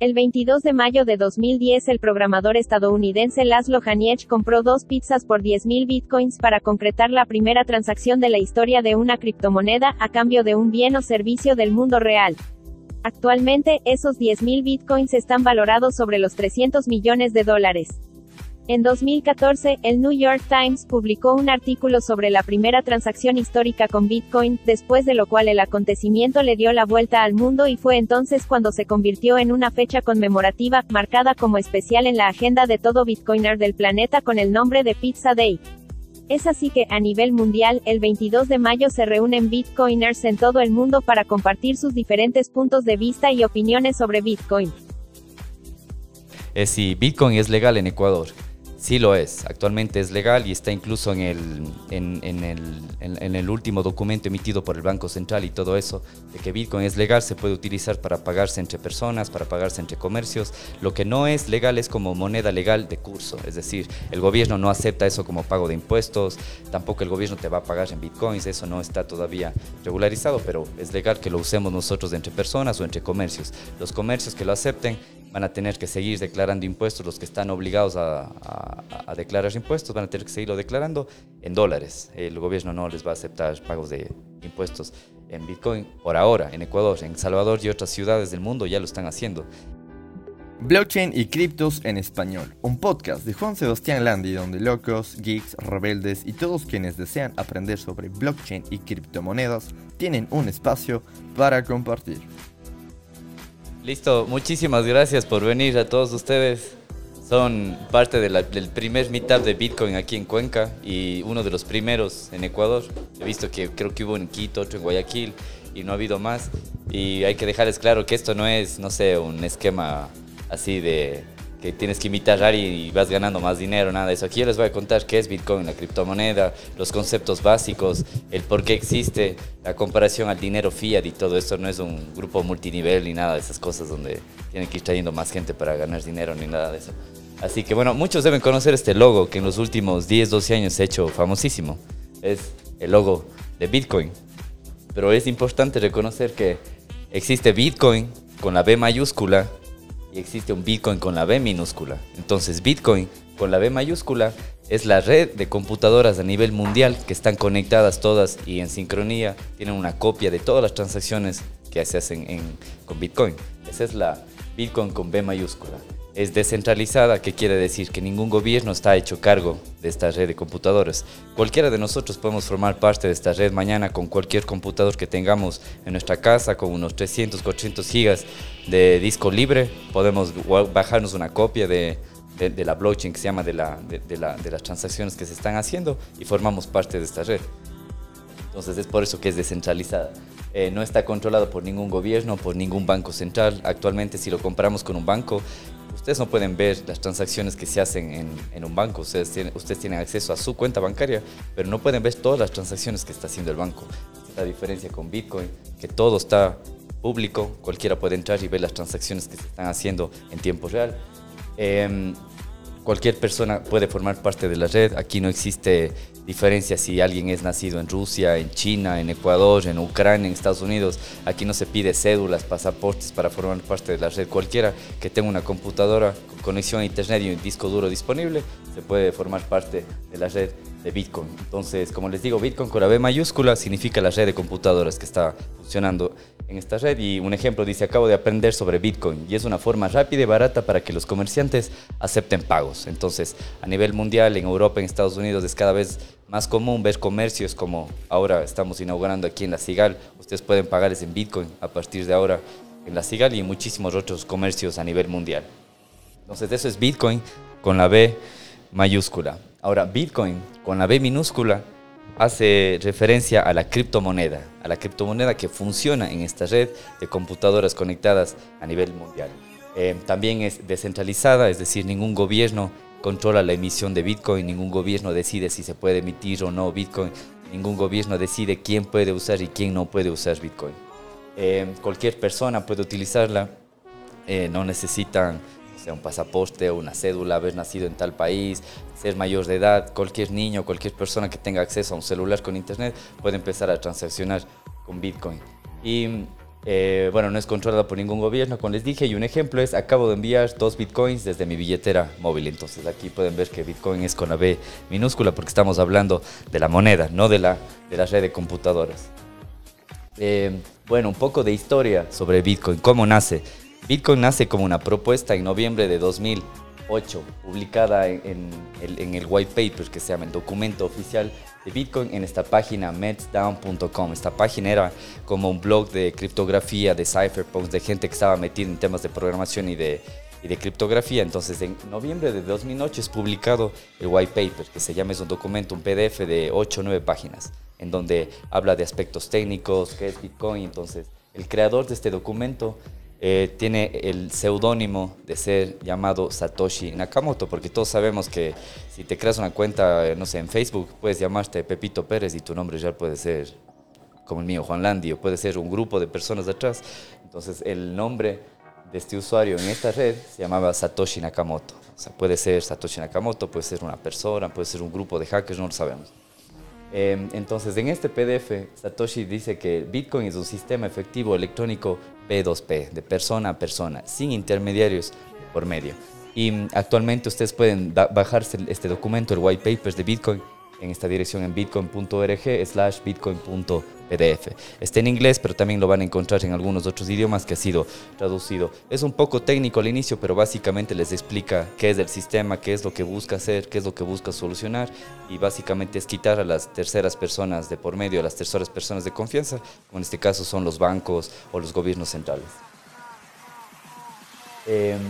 El 22 de mayo de 2010 el programador estadounidense Laszlo Haniech compró dos pizzas por 10.000 bitcoins para concretar la primera transacción de la historia de una criptomoneda, a cambio de un bien o servicio del mundo real. Actualmente, esos 10.000 bitcoins están valorados sobre los 300 millones de dólares. En 2014, el New York Times publicó un artículo sobre la primera transacción histórica con Bitcoin, después de lo cual el acontecimiento le dio la vuelta al mundo y fue entonces cuando se convirtió en una fecha conmemorativa, marcada como especial en la agenda de todo Bitcoiner del planeta con el nombre de Pizza Day. Es así que, a nivel mundial, el 22 de mayo se reúnen Bitcoiners en todo el mundo para compartir sus diferentes puntos de vista y opiniones sobre Bitcoin. Es si Bitcoin es legal en Ecuador. Sí lo es, actualmente es legal y está incluso en el, en, el, último documento emitido por el Banco Central y todo eso, de que Bitcoin es legal, se puede utilizar para pagarse entre personas, para pagarse entre comercios. Lo que no es legal es como moneda legal de curso, es decir, el gobierno no acepta eso como pago de impuestos, tampoco el gobierno te va a pagar en Bitcoins, eso no está todavía regularizado, pero es legal que lo usemos nosotros entre personas o entre comercios. Los comercios que lo acepten van a tener que seguir declarando impuestos, los que están obligados a, declarar impuestos van a tener que seguirlo declarando en dólares. El gobierno no les va a aceptar pagos de impuestos en Bitcoin por ahora, en Ecuador, en Salvador y otras ciudades del mundo ya lo están haciendo. Blockchain y criptos en español, un podcast de Juan Sebastián Landi donde locos, geeks, rebeldes y todos quienes desean aprender sobre blockchain y criptomonedas tienen un espacio para compartir. Listo, muchísimas gracias por venir a todos ustedes. Son parte del primer meetup de Bitcoin aquí en Cuenca y uno de los primeros en Ecuador. He visto que creo que hubo en Quito, otro en Guayaquil y no ha habido más. Y hay que dejarles claro que esto no es, no sé, un esquema así de que tienes que imitar y vas ganando más dinero, nada de eso. Aquí les voy a contar qué es Bitcoin, la criptomoneda, los conceptos básicos, el por qué existe, la comparación al dinero fiat y todo esto. No es un grupo multinivel ni nada de esas cosas donde tienen que ir trayendo más gente para ganar dinero ni nada de eso. Así que bueno, muchos deben conocer este logo que en los últimos 10, 12 años se ha hecho famosísimo. Es el logo de Bitcoin. Pero es importante reconocer que existe Bitcoin con la B mayúscula y existe un Bitcoin con la B minúscula. Entonces Bitcoin con la B mayúscula es la red de computadoras a nivel mundial que están conectadas todas y en sincronía tienen una copia de todas las transacciones que se hacen con Bitcoin. Esa es la Bitcoin con B mayúscula es descentralizada, que quiere decir que ningún gobierno está hecho cargo de esta red de computadoras. Cualquiera de nosotros podemos formar parte de esta red mañana con cualquier computador que tengamos en nuestra casa, con unos 300, 400 gigas de disco libre. Podemos bajarnos una copia de, la blockchain que se llama de, de las transacciones que se están haciendo y formamos parte de esta red. Entonces es por eso que es descentralizada. Eh, no está controlado por ningún gobierno, por ningún banco central. Actualmente si lo compramos con un banco, ustedes no pueden ver las transacciones que se hacen en, un banco. Ustedes tienen, acceso a su cuenta bancaria, pero no pueden ver todas las transacciones que está haciendo el banco. La diferencia con Bitcoin, que todo está público, cualquiera puede entrar y ver las transacciones que se están haciendo en tiempo real. Em, cualquier persona puede formar parte de la red. Aquí no existe diferencia si alguien es nacido en Rusia, en China, en Ecuador, en Ucrania, en Estados Unidos. Aquí no se pide cédulas, pasaportes para formar parte de la red. Cualquiera que tenga una computadora con conexión a internet y un disco duro disponible se puede formar parte de la red de Bitcoin. Entonces, como les digo, Bitcoin con la B mayúscula significa la red de computadoras que está funcionando en esta red. Y un ejemplo dice, acabo de aprender sobre Bitcoin y es una forma rápida y barata para que los comerciantes acepten pagos. Entonces, a nivel mundial, en Europa, en Estados Unidos, es cada vez más común ver comercios como ahora estamos inaugurando aquí en La Cigal. Ustedes pueden pagarles en Bitcoin a partir de ahora en La Cigal y en muchísimos otros comercios a nivel mundial. Entonces, eso es Bitcoin con la B mayúscula. Ahora, Bitcoin con la B minúscula hace referencia a la criptomoneda, a la criptomoneda que funciona en esta red de computadoras conectadas a nivel mundial. Eh, también es descentralizada, es decir, ningún gobierno controla la emisión de Bitcoin, ningún gobierno decide si se puede emitir o no Bitcoin, ningún gobierno decide quién puede usar y quién no puede usar Bitcoin. Eh, cualquier persona puede utilizarla, eh, no necesitan sea un pasaporte o una cédula, haber nacido en tal país, ser mayor de edad, cualquier niño, cualquier persona que tenga acceso a un celular con internet puede empezar a transaccionar con Bitcoin. Y Eh, bueno, no es controlada por ningún gobierno, como les dije, y un ejemplo es, acabo de enviar dos bitcoins desde mi billetera móvil. Entonces aquí pueden ver que bitcoin es con la B minúscula porque estamos hablando de la moneda, no de la, de la red de computadoras. Eh, bueno, un poco de historia sobre bitcoin, cómo nace. Bitcoin nace como una propuesta en noviembre de 2008, publicada en, el, white paper que se llama el documento oficial de Bitcoin en esta página metsdown.com. Esta página era como un blog de criptografía, de cypherpunks, de gente que estaba metida en temas de programación y de, y de criptografía. Entonces, en noviembre de 2008 es publicado el white paper, que se llama, es un documento, un PDF de 8 o 9 páginas, en donde habla de aspectos técnicos, qué es Bitcoin. Entonces, el creador de este documento eh, tiene el seudónimo de ser llamado Satoshi Nakamoto, porque todos sabemos que si te creas una cuenta, eh, no sé, en Facebook, puedes llamarte Pepito Pérez y tu nombre ya puede ser como el mío, Juan Landi, o puede ser un grupo de personas detrás. Entonces, el nombre de este usuario en esta red se llamaba Satoshi Nakamoto. O sea, puede ser Satoshi Nakamoto, puede ser una persona, puede ser un grupo de hackers, no lo sabemos. Em, entonces, en este PDF, Satoshi dice que Bitcoin es un sistema efectivo electrónico P2P, de persona a persona, sin intermediarios por medio. Y mm, actualmente ustedes pueden bajarse este documento, el white papers de Bitcoin, en esta dirección en bitcoin.org slash bitcoin.pdf. Está en inglés, pero también lo van a encontrar en algunos otros idiomas que ha sido traducido. Es un poco técnico al inicio, pero básicamente les explica qué es el sistema, qué es lo que busca hacer, qué es lo que busca solucionar y básicamente es quitar a las terceras personas de por medio, a las terceras personas de confianza, como en este caso son los bancos o los gobiernos centrales. Em,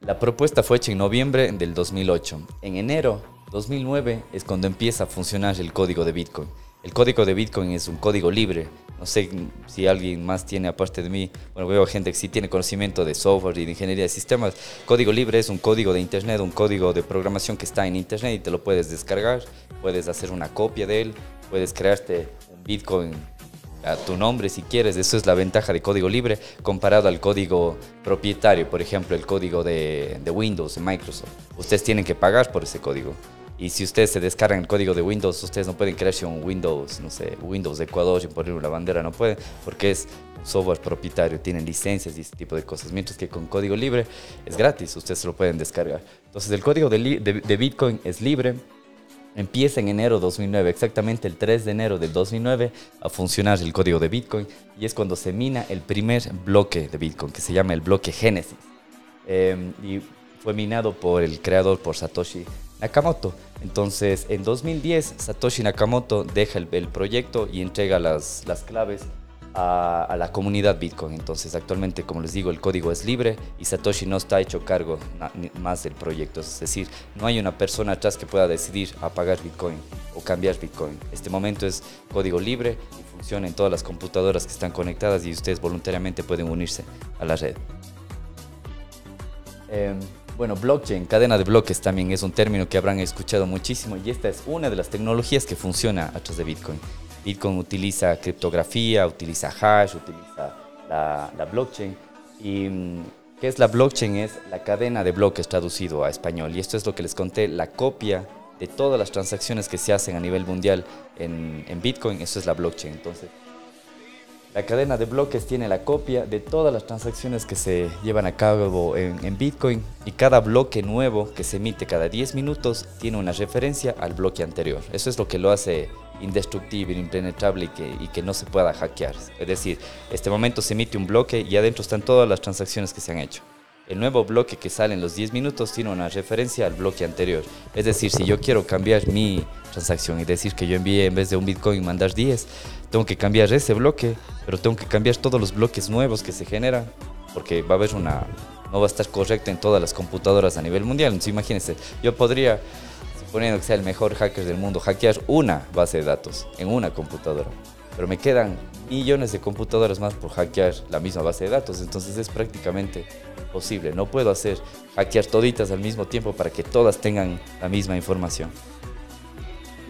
la propuesta fue hecha en noviembre del 2008. En enero 2009 es cuando empieza a funcionar el código de Bitcoin. El código de Bitcoin es un código libre. No sé si alguien más tiene aparte de mí. Bueno, veo gente que sí tiene conocimiento de software y de ingeniería de sistemas. Código libre es un código de Internet, un código de programación que está en Internet y te lo puedes descargar. Puedes hacer una copia de él. Puedes crearte un Bitcoin a tu nombre si quieres. Eso es la ventaja de código libre comparado al código propietario, por ejemplo, el código de, de Windows, de Microsoft. Ustedes tienen que pagar por ese código. Y si ustedes se descargan el código de Windows, ustedes no pueden crearse un Windows, no sé, Windows de Ecuador y poner una bandera, no pueden, porque es software propietario, tienen licencias y ese tipo de cosas. Mientras que con código libre es gratis, ustedes se lo pueden descargar. Entonces el código de, de, Bitcoin es libre, Empieza en enero 2009, exactamente el 3 de enero del 2009, a funcionar el código de Bitcoin y es cuando se mina el primer bloque de Bitcoin, que se llama el bloque Génesis. Em, y fue minado por el creador, por Satoshi Nakamoto. Entonces, en 2010, Satoshi Nakamoto deja el, proyecto y entrega las, las claves a, la comunidad Bitcoin. Entonces, actualmente, como les digo, el código es libre y Satoshi no está hecho cargo más del proyecto. Es decir, no hay una persona atrás que pueda decidir apagar Bitcoin o cambiar Bitcoin. Este momento es código libre y funciona en todas las computadoras que están conectadas y ustedes voluntariamente pueden unirse a la red. Em, bueno, blockchain, cadena de bloques también es un término que habrán escuchado muchísimo y esta es una de las tecnologías que funciona a través de Bitcoin. Bitcoin utiliza criptografía, utiliza hash, utiliza la, blockchain. ¿Y mm, qué es la blockchain? Es la cadena de bloques traducido a español. Y esto es lo que les conté, la copia de todas las transacciones que se hacen a nivel mundial en, en Bitcoin, eso es la blockchain. Entonces, la cadena de bloques tiene la copia de todas las transacciones que se llevan a cabo en, Bitcoin y cada bloque nuevo que se emite cada 10 minutos tiene una referencia al bloque anterior. Eso es lo que lo hace indestructible, impenetrable y que, no se pueda hackear. Es decir, este momento se emite un bloque y adentro están todas las transacciones que se han hecho. El nuevo bloque que sale en los 10 minutos tiene una referencia al bloque anterior. Es decir, si yo quiero cambiar mi transacción y decir que yo envié en vez de un Bitcoin mandar 10, tengo que cambiar ese bloque, pero tengo que cambiar todos los bloques nuevos que se generan, porque va a haber una, no va a estar correcto en todas las computadoras a nivel mundial. Entonces imagínense, yo podría, suponiendo que sea el mejor hacker del mundo, hackear una base de datos en una computadora, pero me quedan millones de computadoras más por hackear la misma base de datos, entonces es prácticamente posible. No puedo hacer hackear toditas al mismo tiempo para que todas tengan la misma información.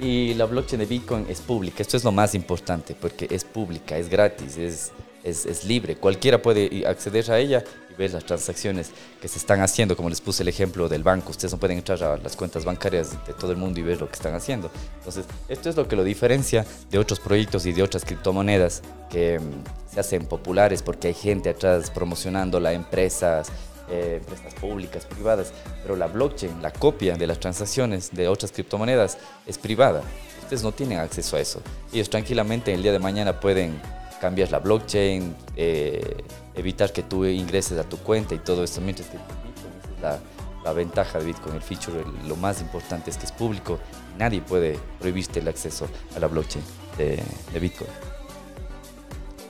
Y la blockchain de Bitcoin es pública. Esto es lo más importante porque es pública, es gratis, es, es, libre. Cualquiera puede acceder a ella y ves las transacciones que se están haciendo, como les puse el ejemplo del banco, ustedes no pueden entrar a las cuentas bancarias de todo el mundo y ver lo que están haciendo. Entonces, esto es lo que lo diferencia de otros proyectos y de otras criptomonedas que mm, se hacen populares porque hay gente atrás promocionándola, empresas, eh, empresas públicas, privadas, pero la blockchain, la copia de las transacciones de otras criptomonedas es privada. Ustedes no tienen acceso a eso. Ellos tranquilamente el día de mañana pueden cambiar la blockchain, eh, evitar que tú ingreses a tu cuenta y todo esto. Mientras que Bitcoin, es la, ventaja de Bitcoin, el feature, lo más importante es que es público nadie puede prohibirte el acceso a la blockchain de, de Bitcoin.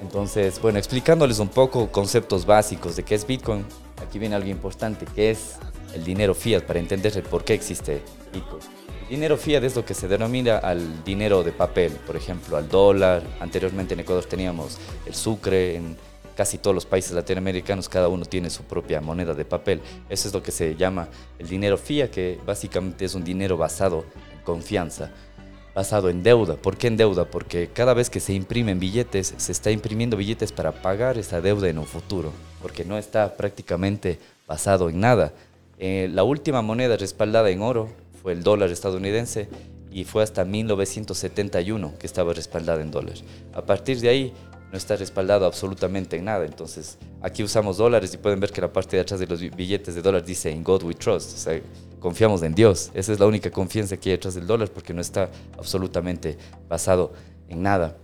Entonces, bueno, explicándoles un poco conceptos básicos de qué es Bitcoin, aquí viene algo importante, que es el dinero fiat, para entender el por qué existe Bitcoin. Dinero fiat es lo que se denomina al dinero de papel, por ejemplo, al dólar. Anteriormente en Ecuador teníamos el sucre, en casi todos los países latinoamericanos cada uno tiene su propia moneda de papel. Eso es lo que se llama el dinero fiat, que básicamente es un dinero basado en confianza basado en deuda. ¿Por qué en deuda? Porque cada vez que se imprimen billetes, se está imprimiendo billetes para pagar esa deuda en un futuro, porque no está prácticamente basado en nada. Eh, la última moneda respaldada en oro fue el dólar estadounidense y fue hasta 1971 que estaba respaldada en dólar. A partir de ahí no está respaldado absolutamente en nada. Entonces, aquí usamos dólares y pueden ver que la parte de atrás de los billetes de dólar dice In God we trust. Confiamos en Dios. Esa es la única confianza que hay detrás del dólar porque no está absolutamente basado en nada.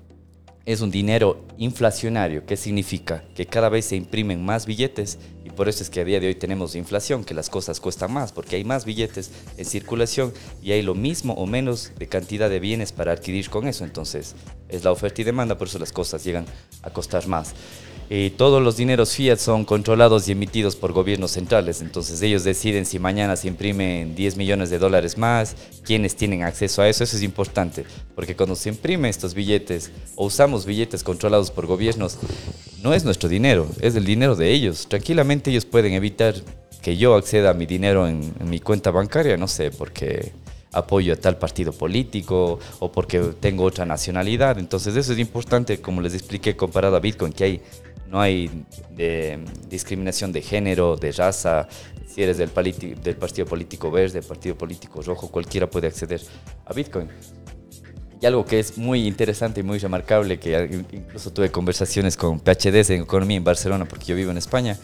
Es un dinero inflacionario. ¿Qué significa? Que cada vez se imprimen más billetes por eso es que a día de hoy tenemos inflación, que las cosas cuestan más, porque hay más billetes en circulación y hay lo mismo o menos de cantidad de bienes para adquirir con eso. Entonces, es la oferta y demanda, por eso las cosas llegan a costar más. Y todos los dineros fiat son controlados y emitidos por gobiernos centrales, entonces ellos deciden si mañana se imprimen 10 millones de dólares más, quiénes tienen acceso a eso, eso es importante, porque cuando se imprimen estos billetes o usamos billetes controlados por gobiernos, no es nuestro dinero, es el dinero de ellos. Tranquilamente ellos pueden evitar que yo acceda a mi dinero en, en mi cuenta bancaria, no sé, porque apoyo a tal partido político o porque tengo otra nacionalidad. Entonces eso es importante, como les expliqué, comparado a Bitcoin, que hay, no hay discriminación de género, de raza. Si eres del, partido político verde, partido político rojo, cualquiera puede acceder a Bitcoin. Y algo que es muy interesante y muy remarcable, que incluso tuve conversaciones con PhDs en economía en Barcelona, porque yo vivo en España,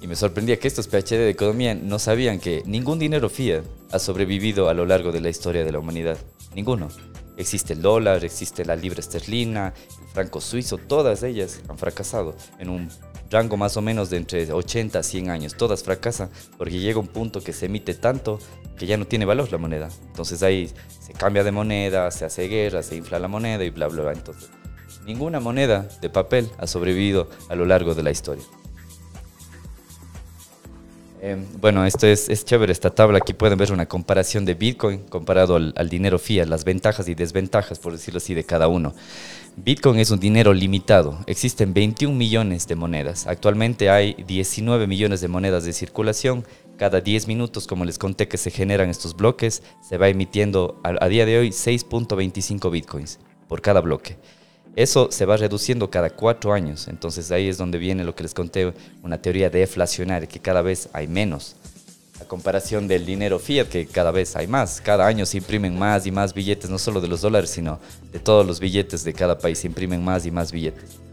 y me sorprendía que estos PhD de economía no sabían que ningún dinero fiat ha sobrevivido a lo largo de la historia de la humanidad. Ninguno. Existe el dólar, existe la libra esterlina, el franco suizo, todas ellas han fracasado en un rango más o menos de entre 80 a 100 años. Todas fracasan porque llega un punto que se emite tanto que ya no tiene valor la moneda. Entonces ahí se cambia de moneda, se hace guerra, se infla la moneda y bla, bla, bla. Entonces, ninguna moneda de papel ha sobrevivido a lo largo de la historia. Em, bueno, esto es, es, chévere esta tabla. Aquí pueden ver una comparación de Bitcoin comparado al, dinero fiat, las ventajas y desventajas, por decirlo así, de cada uno. Bitcoin es un dinero limitado. Existen 21 millones de monedas. Actualmente hay 19 millones de monedas de circulación. Cada 10 minutos, como les conté que se generan estos bloques, se va emitiendo a, a día de hoy 6.25 Bitcoins por cada bloque. Eso se va reduciendo cada cuatro años, entonces ahí es donde viene lo que les conté, una teoría deflacionaria, que cada vez hay menos. A comparación del dinero fiat, que cada vez hay más. Cada año se imprimen más y más billetes, no solo de los dólares, sino de todos los billetes de cada país, se imprimen más y más billetes.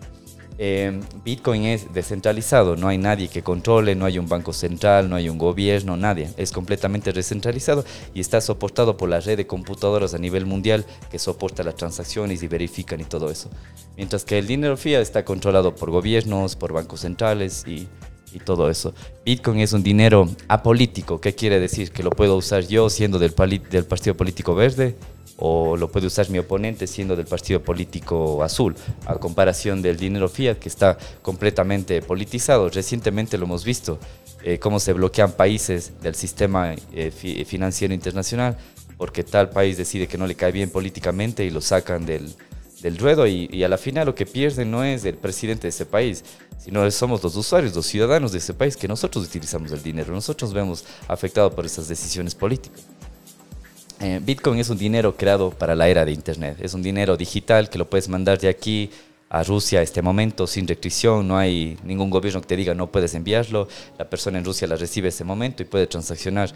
Eh, Bitcoin es descentralizado, no hay nadie que controle, no hay un banco central, no hay un gobierno, nadie. Es completamente descentralizado y está soportado por la red de computadoras a nivel mundial que soporta las transacciones y verifican y todo eso. Mientras que el dinero fiat está controlado por gobiernos, por bancos centrales y, todo eso. Bitcoin es un dinero apolítico, ¿qué quiere decir? Que lo puedo usar yo siendo del partido político verde o lo puede usar mi oponente siendo del partido político azul, a comparación del dinero fiat que está completamente politizado. Recientemente lo hemos visto, eh, cómo se bloquean países del sistema eh, financiero internacional porque tal país decide que no le cae bien políticamente y lo sacan del, del ruedo y, a la final lo que pierden no es el presidente de ese país, sino somos los usuarios, los ciudadanos de ese país que nosotros utilizamos el dinero, nosotros vemos afectados por esas decisiones políticas. Eh, Bitcoin es un dinero creado para la era de Internet. Es un dinero digital que lo puedes mandar de aquí a Rusia a este momento sin restricción, no hay ningún gobierno que te diga no puedes enviarlo, la persona en Rusia la recibe ese momento y puede transaccionar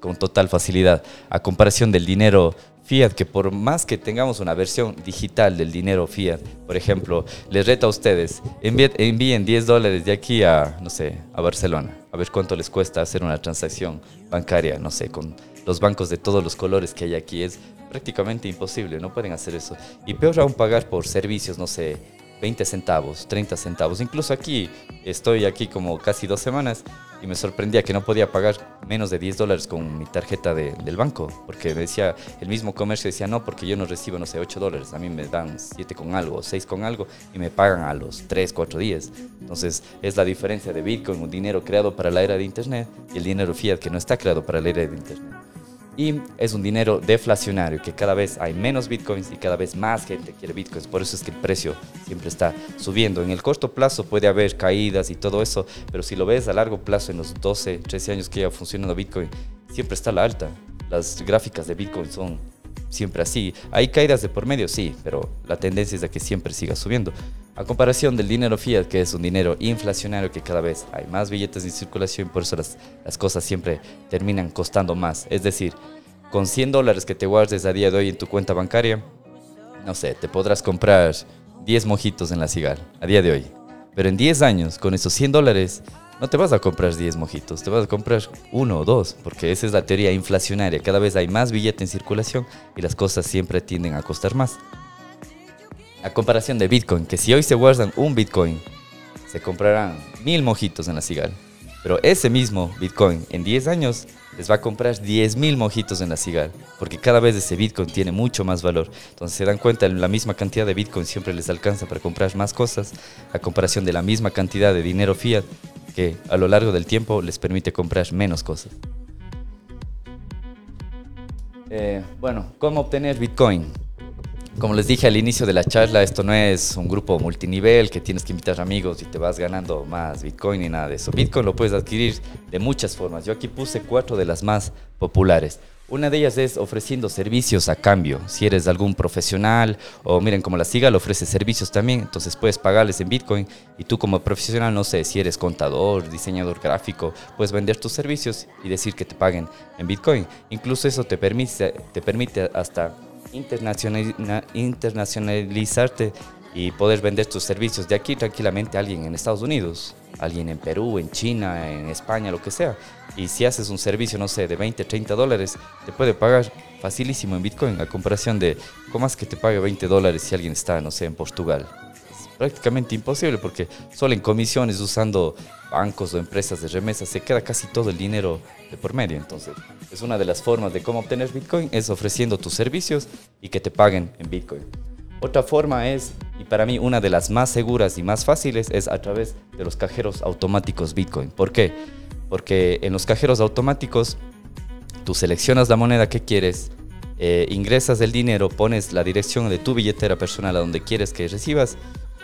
con total facilidad, a comparación del dinero fiat, que por más que tengamos una versión digital del dinero fiat, por ejemplo, les reto a ustedes, envíen 10 dólares de aquí a, no sé, a Barcelona, a ver cuánto les cuesta hacer una transacción bancaria, no sé, con los bancos de todos los colores que hay aquí, es prácticamente imposible, no pueden hacer eso. Y peor aún pagar por servicios, no sé, 20 centavos, 30 centavos. Incluso aquí, estoy aquí como casi dos semanas y me sorprendía que no podía pagar menos de 10 dólares con mi tarjeta del banco, porque me decía, el mismo comercio decía, no, porque yo no recibo, no sé, 8 dólares, a mí me dan 7 con algo, 6 con algo, y me pagan a los 3, 4 días. Entonces, es la diferencia de Bitcoin, un dinero creado para la era de Internet, y el dinero fiat que no está creado para la era de Internet y es un dinero deflacionario, que cada vez hay menos bitcoins y cada vez más gente quiere bitcoins. Por eso es que el precio siempre está subiendo. En el corto plazo puede haber caídas y todo eso, pero si lo ves a largo plazo, en los 12, 13 años que lleva funcionando bitcoin, siempre está la alta. Las gráficas de bitcoin son siempre así. Hay caídas de por medio, sí, pero la tendencia es a que siempre siga subiendo. A comparación del dinero fiat, que es un dinero inflacionario que cada vez hay más billetes en circulación, por eso las, cosas siempre terminan costando más. Es decir, con 100 dólares que te guardes a día de hoy en tu cuenta bancaria, no sé, te podrás comprar 10 mojitos en la cigarra a día de hoy. Pero en 10 años, con esos 100 dólares, no te vas a comprar 10 mojitos, te vas a comprar uno o dos, porque esa es la teoría inflacionaria. Cada vez hay más billete en circulación y las cosas siempre tienden a costar más. A comparación de Bitcoin, que si hoy se guardan un Bitcoin, se comprarán mil mojitos en la cigarra. Pero ese mismo Bitcoin en 10 años les va a comprar 10 mil mojitos en la cigarra, porque cada vez ese Bitcoin tiene mucho más valor. Entonces se dan cuenta, la misma cantidad de Bitcoin siempre les alcanza para comprar más cosas, a comparación de la misma cantidad de dinero fiat que a lo largo del tiempo les permite comprar menos cosas. Eh, bueno, ¿cómo obtener Bitcoin? Como les dije al inicio de la charla, esto no es un grupo multinivel que tienes que invitar amigos y te vas ganando más Bitcoin ni nada de eso. Bitcoin lo puedes adquirir de muchas formas. Yo aquí puse cuatro de las más populares. Una de ellas es ofreciendo servicios a cambio. Si eres algún profesional o miren como la siga le ofrece servicios también, entonces puedes pagarles en Bitcoin y tú como profesional, no sé, si eres contador, diseñador gráfico, puedes vender tus servicios y decir que te paguen en Bitcoin. Incluso eso te permite, te permite hasta internacionalizarte y poder vender tus servicios de aquí tranquilamente a alguien en Estados Unidos, alguien en Perú, en China, en España, lo que sea. Y si haces un servicio, no sé, de 20, 30 dólares, te puede pagar facilísimo en Bitcoin, a comparación de cómo es que te pague 20 dólares si alguien está, no sé, en Portugal. Prácticamente imposible porque solo en comisiones usando bancos o empresas de remesas se queda casi todo el dinero de por medio. Entonces, es una de las formas de cómo obtener Bitcoin, es ofreciendo tus servicios y que te paguen en Bitcoin. Otra forma es, y para mí una de las más seguras y más fáciles, es a través de los cajeros automáticos Bitcoin. ¿Por qué? Porque en los cajeros automáticos tú seleccionas la moneda que quieres, eh, ingresas el dinero, pones la dirección de tu billetera personal a donde quieres que recibas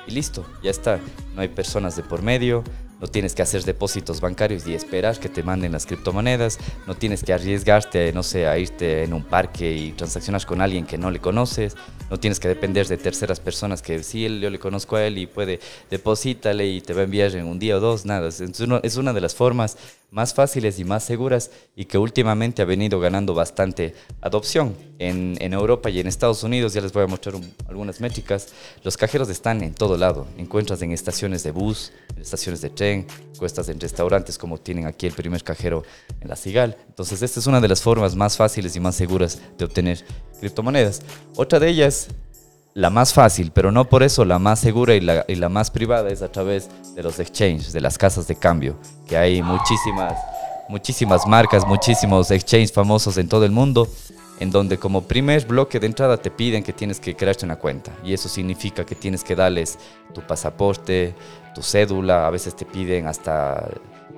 y listo, ya está. No hay personas de por medio, no tienes que hacer depósitos bancarios y esperar que te manden las criptomonedas, no tienes que arriesgarte, no sé, a irte en un parque y transaccionar con alguien que no le conoces, no tienes que depender de terceras personas que sí, yo le conozco a él y puede deposítale y te va a enviar en un día o dos, nada, es una de las formas más fáciles y más seguras y que últimamente ha venido ganando bastante adopción. En, Europa y en Estados Unidos, ya les voy a mostrar algunas métricas, los cajeros están en todo lado. Encuentras en estaciones de bus, estaciones de tren, cuestas en restaurantes como tienen aquí el primer cajero en la Cigal. Entonces esta es una de las formas más fáciles y más seguras de obtener criptomonedas. Otra de ellas la más fácil, pero no por eso la más segura y la, y la, más privada es a través de los exchanges, de las casas de cambio, que hay muchísimas, muchísimas marcas, muchísimos exchanges famosos en todo el mundo, en donde como primer bloque de entrada te piden que tienes que crearte una cuenta. Y eso significa que tienes que darles tu pasaporte, tu cédula, a veces te piden hasta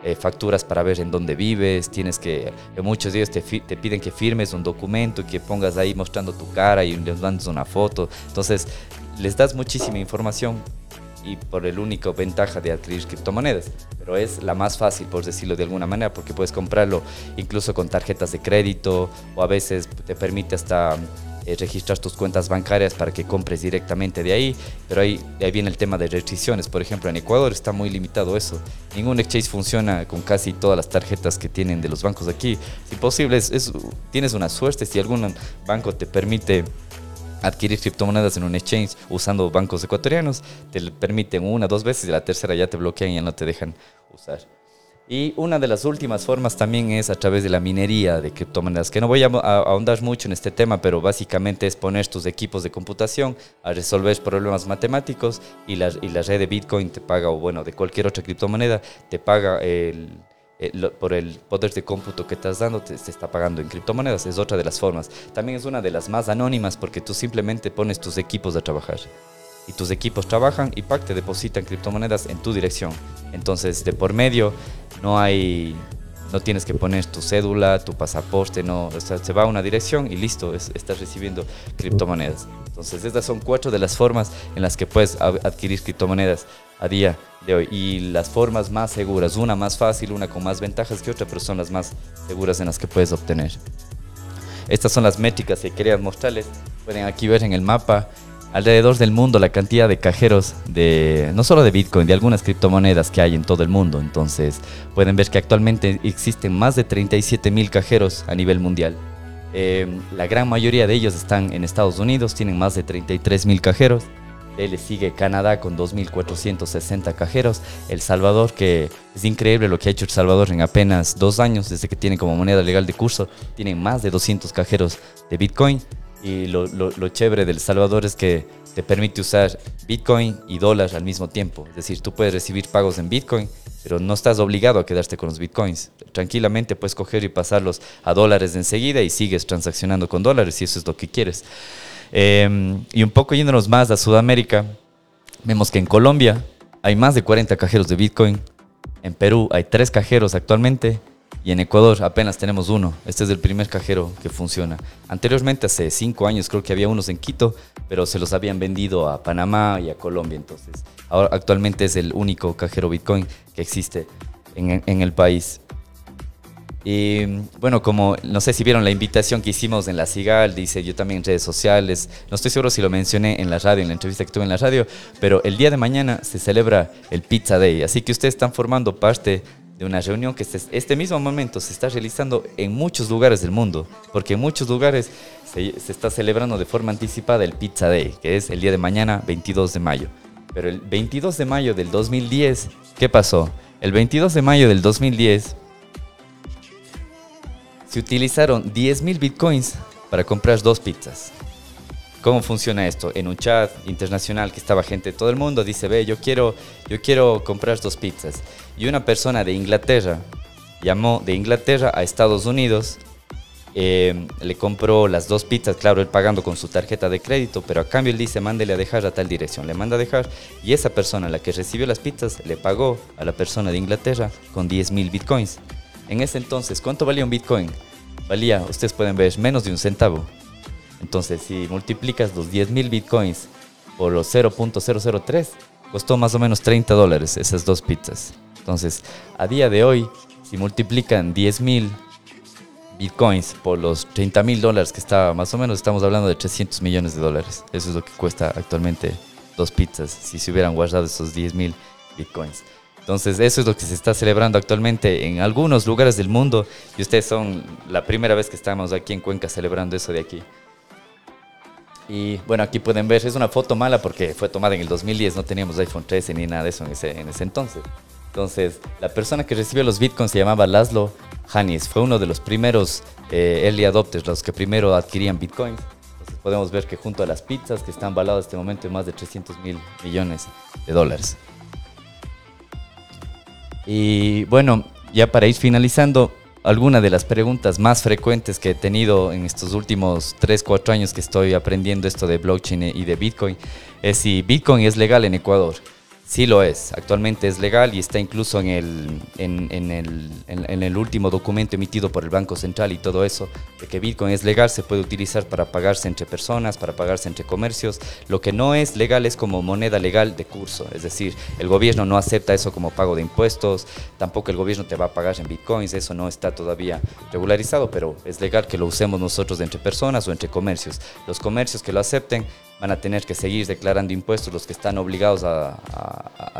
eh, facturas para ver en dónde vives, tienes que, en muchos días te, te, piden que firmes un documento y que pongas ahí mostrando tu cara y les mandes una foto. Entonces, les das muchísima información y por el único ventaja de adquirir criptomonedas. Pero es la más fácil, por decirlo de alguna manera, porque puedes comprarlo incluso con tarjetas de crédito o a veces te permite hasta eh, registrar tus cuentas bancarias para que compres directamente de ahí, pero ahí, viene el tema de restricciones. Por ejemplo, en Ecuador está muy limitado eso. Ningún exchange funciona con casi todas las tarjetas que tienen de los bancos aquí. Si posible, es, tienes una suerte si algún banco te permite adquirir criptomonedas en un exchange usando bancos ecuatorianos, te permiten una, dos veces y la tercera ya te bloquean y ya no te dejan usar. Y una de las últimas formas también es a través de la minería de criptomonedas, que no voy a ahondar mucho en este tema, pero básicamente es poner tus equipos de computación a resolver problemas matemáticos y la, y la red de Bitcoin te paga, o bueno, de cualquier otra criptomoneda, te paga el, por el poder de cómputo que estás dando, te, se está pagando en criptomonedas. Es otra de las formas. También es una de las más anónimas porque tú simplemente pones tus equipos a trabajar. Y tus equipos trabajan y PAC te depositan criptomonedas en tu dirección. Entonces, de por medio, no hay no tienes que poner tu cédula, tu pasaporte, no, se va a una dirección y listo, estás recibiendo criptomonedas. Entonces, estas son cuatro de las formas en las que puedes adquirir criptomonedas a día de hoy. Y las formas más seguras, una más fácil, una con más ventajas que otra, pero son las más seguras en las que puedes obtener. Estas son las métricas que quería mostrarles. Pueden aquí ver en el mapa alrededor del mundo la cantidad de cajeros de no solo de Bitcoin, de algunas criptomonedas que hay en todo el mundo. Entonces pueden ver que actualmente existen más de 37 mil cajeros a nivel mundial. Eh, la gran mayoría de ellos están en Estados Unidos, tienen más de 33 mil cajeros. Le sigue Canadá con 2.460 cajeros. El Salvador, que es increíble lo que ha hecho El Salvador en apenas dos años, desde que tiene como moneda legal de curso, tienen más de 200 cajeros de Bitcoin. Y lo, lo, chévere del Salvador es que te permite usar Bitcoin y dólar al mismo tiempo. Es decir, tú puedes recibir pagos en Bitcoin, pero no estás obligado a quedarte con los Bitcoins. Tranquilamente puedes coger y pasarlos a dólares enseguida y sigues transaccionando con dólares si eso es lo que quieres. Em, y un poco yéndonos más a Sudamérica, vemos que en Colombia hay más de 40 cajeros de Bitcoin. En Perú hay tres cajeros actualmente y en Ecuador apenas tenemos uno. Este es el primer cajero que funciona. Anteriormente, hace cinco años, creo que había unos en Quito, pero se los habían vendido a Panamá y a Colombia. Entonces, ahora actualmente es el único cajero Bitcoin que existe en, en el país. Y bueno, como no sé si vieron la invitación que hicimos en la CIGAL, dice yo también en redes sociales, no estoy seguro si lo mencioné en la radio, en la entrevista que tuve en la radio, pero el día de mañana se celebra el Pizza Day, así que ustedes están formando parte de una reunión que este mismo momento se está realizando en muchos lugares del mundo, porque en muchos lugares se, se, está celebrando de forma anticipada el Pizza Day, que es el día de mañana, 22 de mayo. Pero el 22 de mayo del 2010, ¿qué pasó? El 22 de mayo del 2010 se utilizaron 10.000 bitcoins para comprar dos pizzas. ¿Cómo funciona esto? En un chat internacional que estaba gente de todo el mundo, dice, ve, yo quiero, yo quiero comprar dos pizzas. Y una persona de Inglaterra llamó de Inglaterra a Estados Unidos, eh, le compró las dos pizzas, claro, él pagando con su tarjeta de crédito, pero a cambio él dice, mándele a dejar a tal dirección. Le manda a dejar y esa persona, la que recibió las pizzas, le pagó a la persona de Inglaterra con 10 mil bitcoins. En ese entonces, ¿cuánto valía un bitcoin? Valía, ustedes pueden ver, menos de un centavo. Entonces, si multiplicas los 10.000 bitcoins por los 0.003, costó más o menos 30 dólares esas dos pizzas. Entonces, a día de hoy, si multiplican 10.000 bitcoins por los 30 mil dólares que estaba, más o menos estamos hablando de 300 millones de dólares. Eso es lo que cuesta actualmente dos pizzas si se hubieran guardado esos 10.000 bitcoins. Entonces, eso es lo que se está celebrando actualmente en algunos lugares del mundo y ustedes son la primera vez que estamos aquí en Cuenca celebrando eso de aquí. Y bueno, aquí pueden ver, es una foto mala porque fue tomada en el 2010, no teníamos iPhone 13 ni nada de eso en ese, en ese entonces. Entonces, la persona que recibió los bitcoins se llamaba Laszlo Hanis, fue uno de los primeros eh, early adopters, los que primero adquirían bitcoins. Entonces, podemos ver que junto a las pizzas que están valadas en este momento en más de 300 mil millones de dólares. Y bueno, ya para ir finalizando, alguna de las preguntas más frecuentes que he tenido en estos últimos 3, 4 años que estoy aprendiendo esto de blockchain y de Bitcoin es si Bitcoin es legal en Ecuador. Sí lo es, actualmente es legal y está incluso en el, en, el, último documento emitido por el Banco Central y todo eso, de que Bitcoin es legal, se puede utilizar para pagarse entre personas, para pagarse entre comercios. Lo que no es legal es como moneda legal de curso, es decir, el gobierno no acepta eso como pago de impuestos, tampoco el gobierno te va a pagar en Bitcoins, eso no está todavía regularizado, pero es legal que lo usemos nosotros entre personas o entre comercios. Los comercios que lo acepten van a tener que seguir declarando impuestos, los que están obligados a,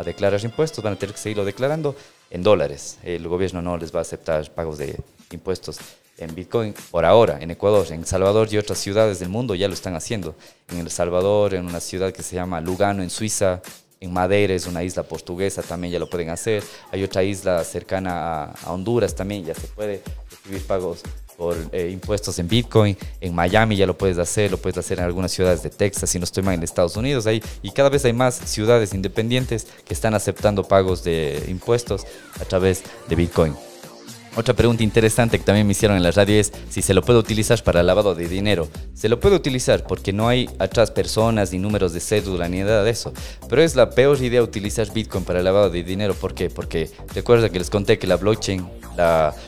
declarar impuestos van a tener que seguirlo declarando en dólares. El gobierno no les va a aceptar pagos de impuestos en Bitcoin por ahora, en Ecuador, en Salvador y otras ciudades del mundo ya lo están haciendo. En El Salvador, en una ciudad que se llama Lugano, en Suiza, en Madeira, es una isla portuguesa, también ya lo pueden hacer. Hay otra isla cercana a, a Honduras también, ya se puede recibir pagos por eh, impuestos en Bitcoin. En Miami ya lo puedes hacer, lo puedes hacer en algunas ciudades de Texas, si no estoy mal, en Estados Unidos. Ahí, y cada vez hay más ciudades independientes que están aceptando pagos de impuestos a través de Bitcoin. Otra pregunta interesante que también me hicieron en la radio es si se lo puede utilizar para lavado de dinero. Se lo puede utilizar porque no hay atrás personas ni números de cédula ni nada de eso. Pero es la peor idea utilizar Bitcoin para lavado de dinero. ¿Por qué? Porque recuerda que les conté que la blockchain,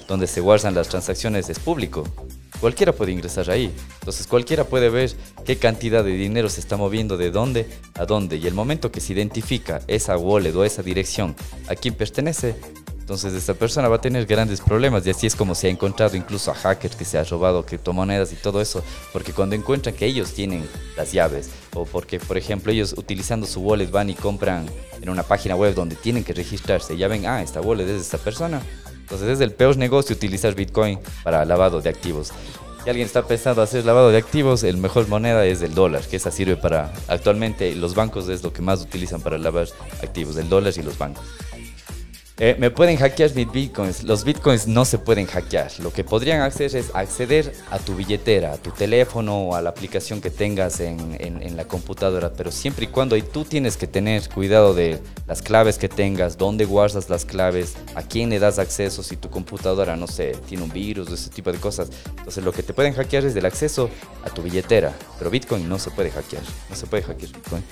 donde se guardan las transacciones, es público. Cualquiera puede ingresar ahí. Entonces cualquiera puede ver qué cantidad de dinero se está moviendo de dónde a dónde. Y el momento que se identifica esa wallet o esa dirección a quién pertenece, entonces esta persona va a tener grandes problemas y así es como se ha encontrado incluso a hackers que se han robado criptomonedas y todo eso, porque cuando encuentran que ellos tienen las llaves o porque por ejemplo ellos utilizando su wallet van y compran en una página web donde tienen que registrarse ya ven, ah, esta wallet es de esta persona. Entonces es el peor negocio utilizar Bitcoin para lavado de activos. Si alguien está pensando hacer lavado de activos, el mejor moneda es el dólar, que esa sirve para, actualmente los bancos es lo que más utilizan para lavar activos, el dólar y los bancos. Eh, me pueden hackear mis bitcoins. Los bitcoins no se pueden hackear. Lo que podrían hacer es acceder a tu billetera, a tu teléfono o a la aplicación que tengas en, en, la computadora. Pero siempre y cuando y tú tienes que tener cuidado de las claves que tengas, dónde guardas las claves, a quién le das acceso si tu computadora, no sé, tiene un virus, ese tipo de cosas. Entonces lo que te pueden hackear es el acceso a tu billetera. Pero Bitcoin no se puede hackear. No se puede hackear Bitcoin.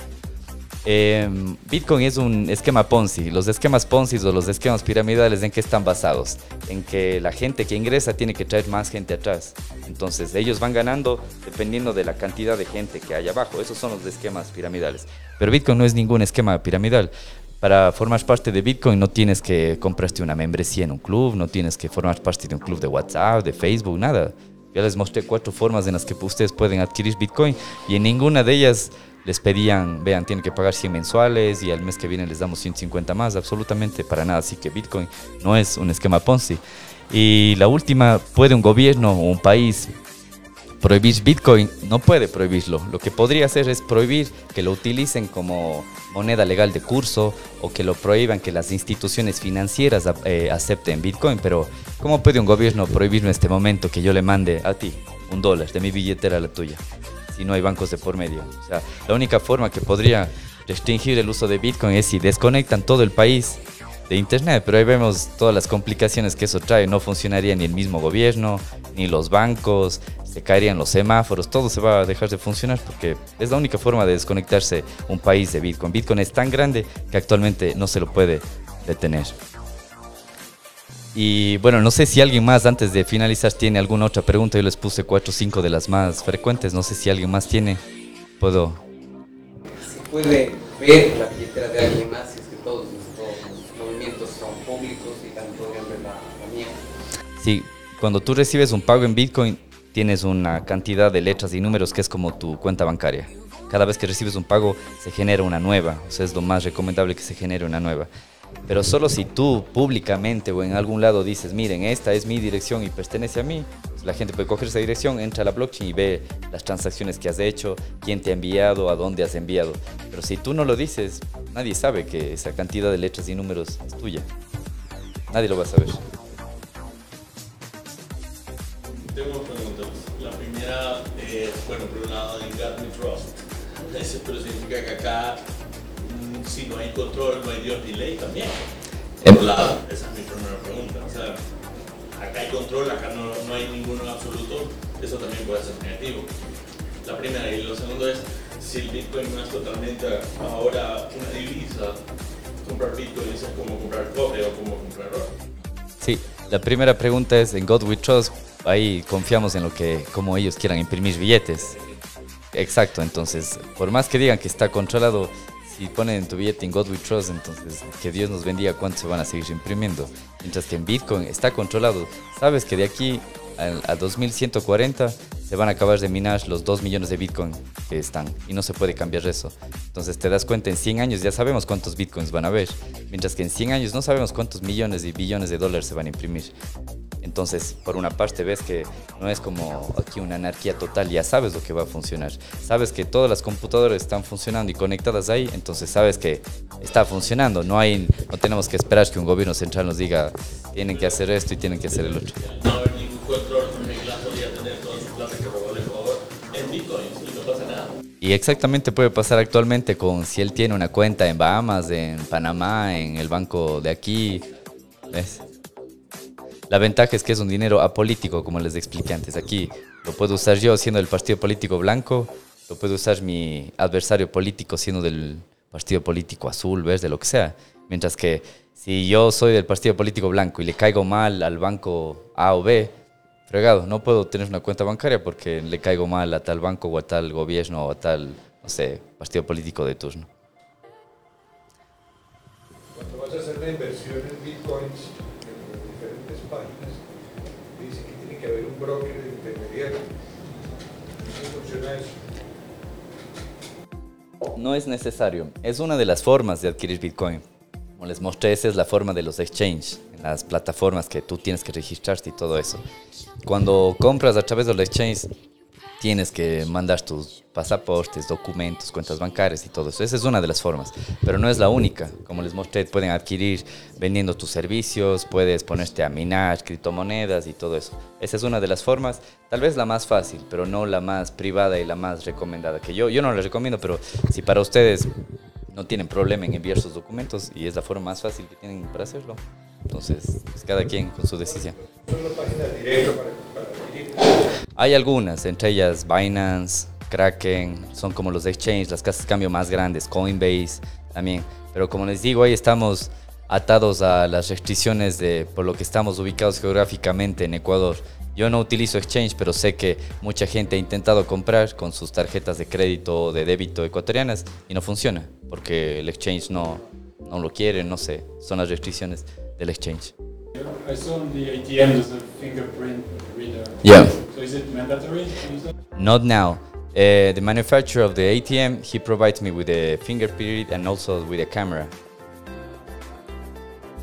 Em, Bitcoin es un esquema Ponzi. Los esquemas Ponzi o los esquemas piramidales, ¿en qué están basados? En que la gente que ingresa tiene que traer más gente atrás. Entonces, ellos van ganando dependiendo de la cantidad de gente que hay abajo. Esos son los esquemas piramidales. Pero Bitcoin no es ningún esquema piramidal. Para formar parte de Bitcoin no tienes que comprarte una membresía en un club, no tienes que formar parte de un club de WhatsApp, de Facebook, nada. Ya les mostré cuatro formas en las que ustedes pueden adquirir Bitcoin y en ninguna de ellas les pedían, vean, tienen que pagar 100 mensuales y al mes que viene les damos 150 más, absolutamente para nada. Así que Bitcoin no es un esquema Ponzi. Y la última, ¿puede un gobierno o un país prohibir Bitcoin? No puede prohibirlo. Lo que podría hacer es prohibir que lo utilicen como moneda legal de curso o que lo prohíban que las instituciones financieras eh, acepten Bitcoin. Pero ¿cómo puede un gobierno prohibir en este momento que yo le mande a ti un dólar de mi billetera a la tuya? Y no hay bancos de por medio. O sea, la única forma que podría restringir el uso de Bitcoin es si desconectan todo el país de Internet, pero ahí vemos todas las complicaciones que eso trae. No funcionaría ni el mismo gobierno, ni los bancos, se caerían los semáforos, todo se va a dejar de funcionar porque es la única forma de desconectarse un país de Bitcoin. Bitcoin es tan grande que actualmente no se lo puede detener. Y bueno, no sé si alguien más antes de finalizar tiene alguna otra pregunta. Yo les puse cuatro o cinco de las más frecuentes. No sé si alguien más tiene. Puedo. ¿Se puede ver la billetera de alguien más si es que todos los movimientos son públicos y también podrían ver la, la mía? Sí, cuando tú recibes un pago en Bitcoin, tienes una cantidad de letras y números que es como tu cuenta bancaria. Cada vez que recibes un pago se genera una nueva. O sea, es lo más recomendable que se genere una nueva. Pero solo si tú públicamente o en algún lado dices, miren, esta es mi dirección y pertenece a mí, pues la gente puede coger esa dirección, entra a la blockchain y ve las transacciones que has hecho, quién te ha enviado, a dónde has enviado. Pero si tú no lo dices, nadie sabe que esa cantidad de letras y números es tuya. Nadie lo va a saber. Tengo dos preguntas. La primera es, bueno, por un lado, en Gartner Trust. Eso significa que acá si no hay control, no hay Dios ni ley también. Por un lado, esa es mi primera pregunta. O sea, acá hay control, acá no, no hay ninguno en absoluto, eso también puede ser negativo. La primera. Y lo segundo es, si el Bitcoin no es totalmente ahora una divisa, comprar Bitcoin es como comprar cobre o como comprar oro. Sí, la primera pregunta es en God We Trust, ahí confiamos en lo que, como ellos quieran imprimir billetes. Exacto, entonces, por más que digan que está controlado, si ponen tu billete en God We Trust, entonces que Dios nos bendiga cuánto se van a seguir imprimiendo. Mientras que en Bitcoin está controlado, sabes que de aquí a, a 2140 se van a acabar de minar los 2 millones de Bitcoin que están y no se puede cambiar eso. Entonces te das cuenta, en 100 años ya sabemos cuántos Bitcoins van a haber, mientras que en 100 años no sabemos cuántos millones y billones de dólares se van a imprimir. Entonces, por una parte ves que no es como aquí una anarquía total, ya sabes lo que va a funcionar. Sabes que todas las computadoras están funcionando y conectadas ahí, entonces sabes que está funcionando. No hay no tenemos que esperar que un gobierno central nos diga tienen que hacer esto y tienen que hacer el otro. No haber ningún control, regla podría tener toda su plata que robó el Ecuador en Bitcoins y no pasa nada. Y exactamente puede pasar actualmente con si él tiene una cuenta en Bahamas, en Panamá, en el banco de aquí. ¿Ves? La ventaja es que es un dinero apolítico, como les expliqué antes. Aquí lo puedo usar yo siendo del partido político blanco, lo puede usar mi adversario político siendo del partido político azul, verde, lo que sea. Mientras que si yo soy del partido político blanco y le caigo mal al banco A o B, fregado, no puedo tener una cuenta bancaria porque le caigo mal a tal banco o a tal gobierno o a tal, no sé, partido político de turno. No es necesario. Es una de las formas de adquirir Bitcoin. Como les mostré, esa es la forma de los exchanges, las plataformas que tú tienes que registrarte y todo eso. Cuando compras a través de los exchanges, tienes que mandar tus pasaportes, documentos, cuentas bancarias y todo eso. Esa es una de las formas, pero no es la única. Como les mostré, pueden adquirir vendiendo tus servicios, puedes ponerte a minar criptomonedas y todo eso. Esa es una de las formas, tal vez la más fácil, pero no la más privada y la más recomendada. Que yo, yo no la recomiendo, pero si para ustedes no tienen problema en enviar sus documentos y es la forma más fácil que tienen para hacerlo, entonces pues cada quien con su decisión. Son páginas directas para. Hay algunas, entre ellas Binance, Kraken, son como los exchanges, las casas de cambio más grandes, Coinbase también. Pero como les digo, ahí estamos atados a las restricciones de por lo que estamos ubicados geográficamente en Ecuador. Yo no utilizo exchange, pero sé que mucha gente ha intentado comprar con sus tarjetas de crédito o de débito ecuatorianas y no funciona, porque el exchange no, no lo quiere, no sé, son las restricciones del exchange. I saw on the ATM there's a fingerprint reader. Yeah. So is it mandatory to use that? Not now. Uh, the manufacturer of the ATM, he provides me with a fingerprint and also with a camera.